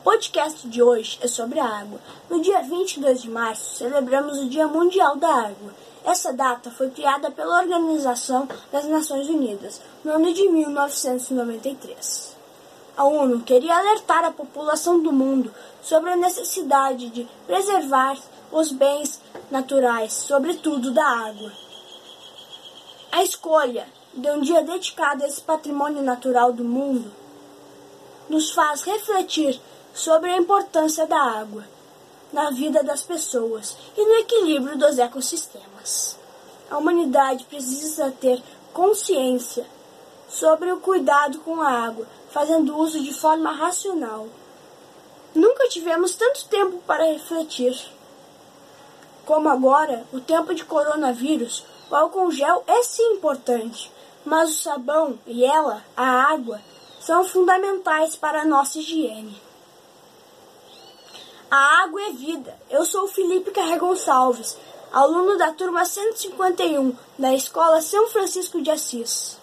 O podcast de hoje é sobre a água. No dia 22 de março, celebramos o Dia Mundial da Água. Essa data foi criada pela Organização das Nações Unidas no ano de 1993. A ONU queria alertar a população do mundo sobre a necessidade de preservar os bens naturais, sobretudo da água. A escolha de um dia dedicado a esse patrimônio natural do mundo nos faz refletir sobre a importância da água na vida das pessoas e no equilíbrio dos ecossistemas. A humanidade precisa ter consciência sobre o cuidado com a água, fazendo uso de forma racional. Nunca tivemos tanto tempo para refletir. Como agora, o tempo de coronavírus, o álcool gel é sim importante, mas o sabão e ela, a água, são fundamentais para a nossa higiene. A água é vida. Eu sou Felipe Carregonçalves, aluno da turma 151 da Escola São Francisco de Assis.